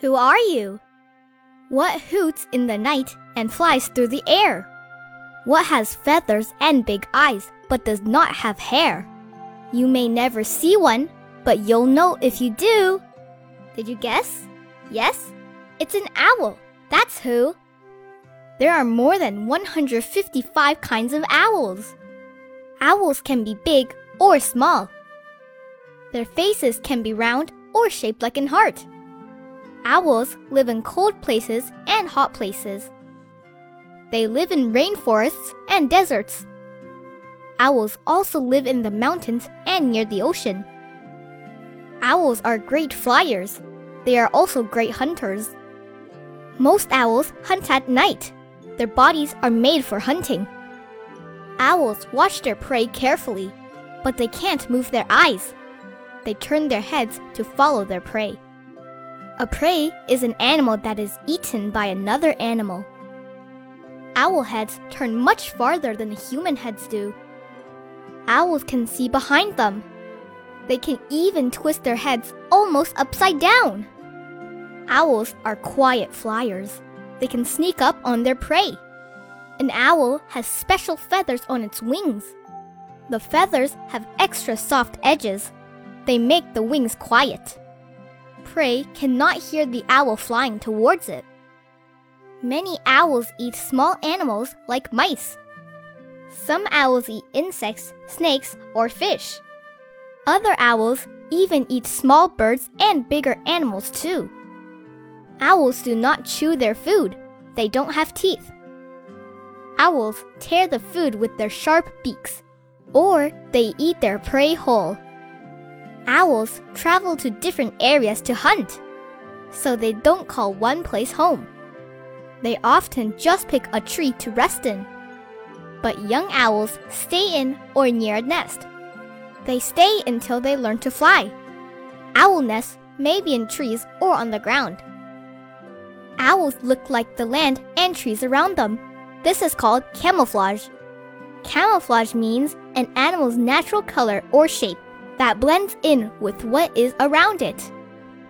Who are you? What hoots in the night and flies through the air? What has feathers and big eyes but does not have hair? You may never see one, but you'll know if you do. Did you guess? Yes? It's an owl. That's who. There are more than 155 kinds of owls. Owls can be big or small. Their faces can be round or shaped like an heart. Owls live in cold places and hot places. They live in rainforests and deserts. Owls also live in the mountains and near the ocean. Owls are great flyers. They are also great hunters. Most owls hunt at night. Their bodies are made for hunting. Owls watch their prey carefully, but they can't move their eyes. They turn their heads to follow their prey. A prey is an animal that is eaten by another animal. Owl heads turn much farther than human heads do. Owls can see behind them. They can even twist their heads almost upside down. Owls are quiet flyers. They can sneak up on their prey. An owl has special feathers on its wings. The feathers have extra soft edges. They make the wings quiet. Prey cannot hear the owl flying towards it. Many owls eat small animals like mice. Some owls eat insects, snakes, or fish. Other owls even eat small birds and bigger animals too. Owls do not chew their food, they don't have teeth. Owls tear the food with their sharp beaks, or they eat their prey whole. Owls travel to different areas to hunt, so they don't call one place home. They often just pick a tree to rest in. But young owls stay in or near a nest. They stay until they learn to fly. Owl nests may be in trees or on the ground. Owls look like the land and trees around them. This is called camouflage. Camouflage means an animal's natural color or shape that blends in with what is around it.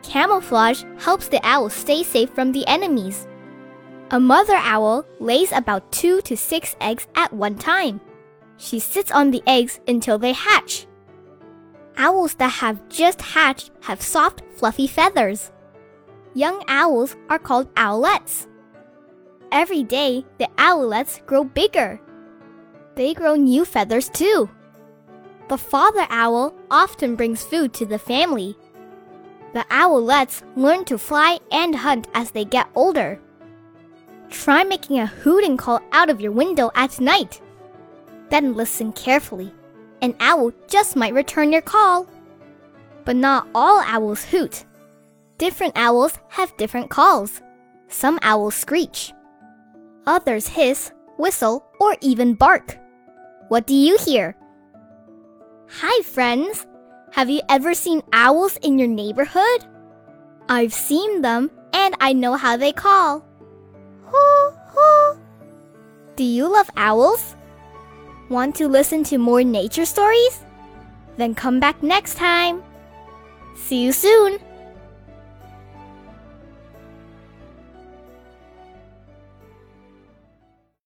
Camouflage helps the owl stay safe from the enemies. A mother owl lays about two to six eggs at one time. She sits on the eggs until they hatch. Owls that have just hatched have soft, fluffy feathers. Young owls are called owlets. Every day, the owlets grow bigger. They grow new feathers too. The father owl often brings food to the family. The owlets learn to fly and hunt as they get older. Try making a hooting call out of your window at night. Then listen carefully. An owl just might return your call. But not all owls hoot. Different owls have different calls. Some owls screech. Others hiss, whistle, or even bark. What do you hear? Hi, friends. Have you ever seen owls in your neighborhood? I've seen them and I know how they call. Hoo, hoo. Do you love owls? Want to listen to more nature stories? Then come back next time. See you soon!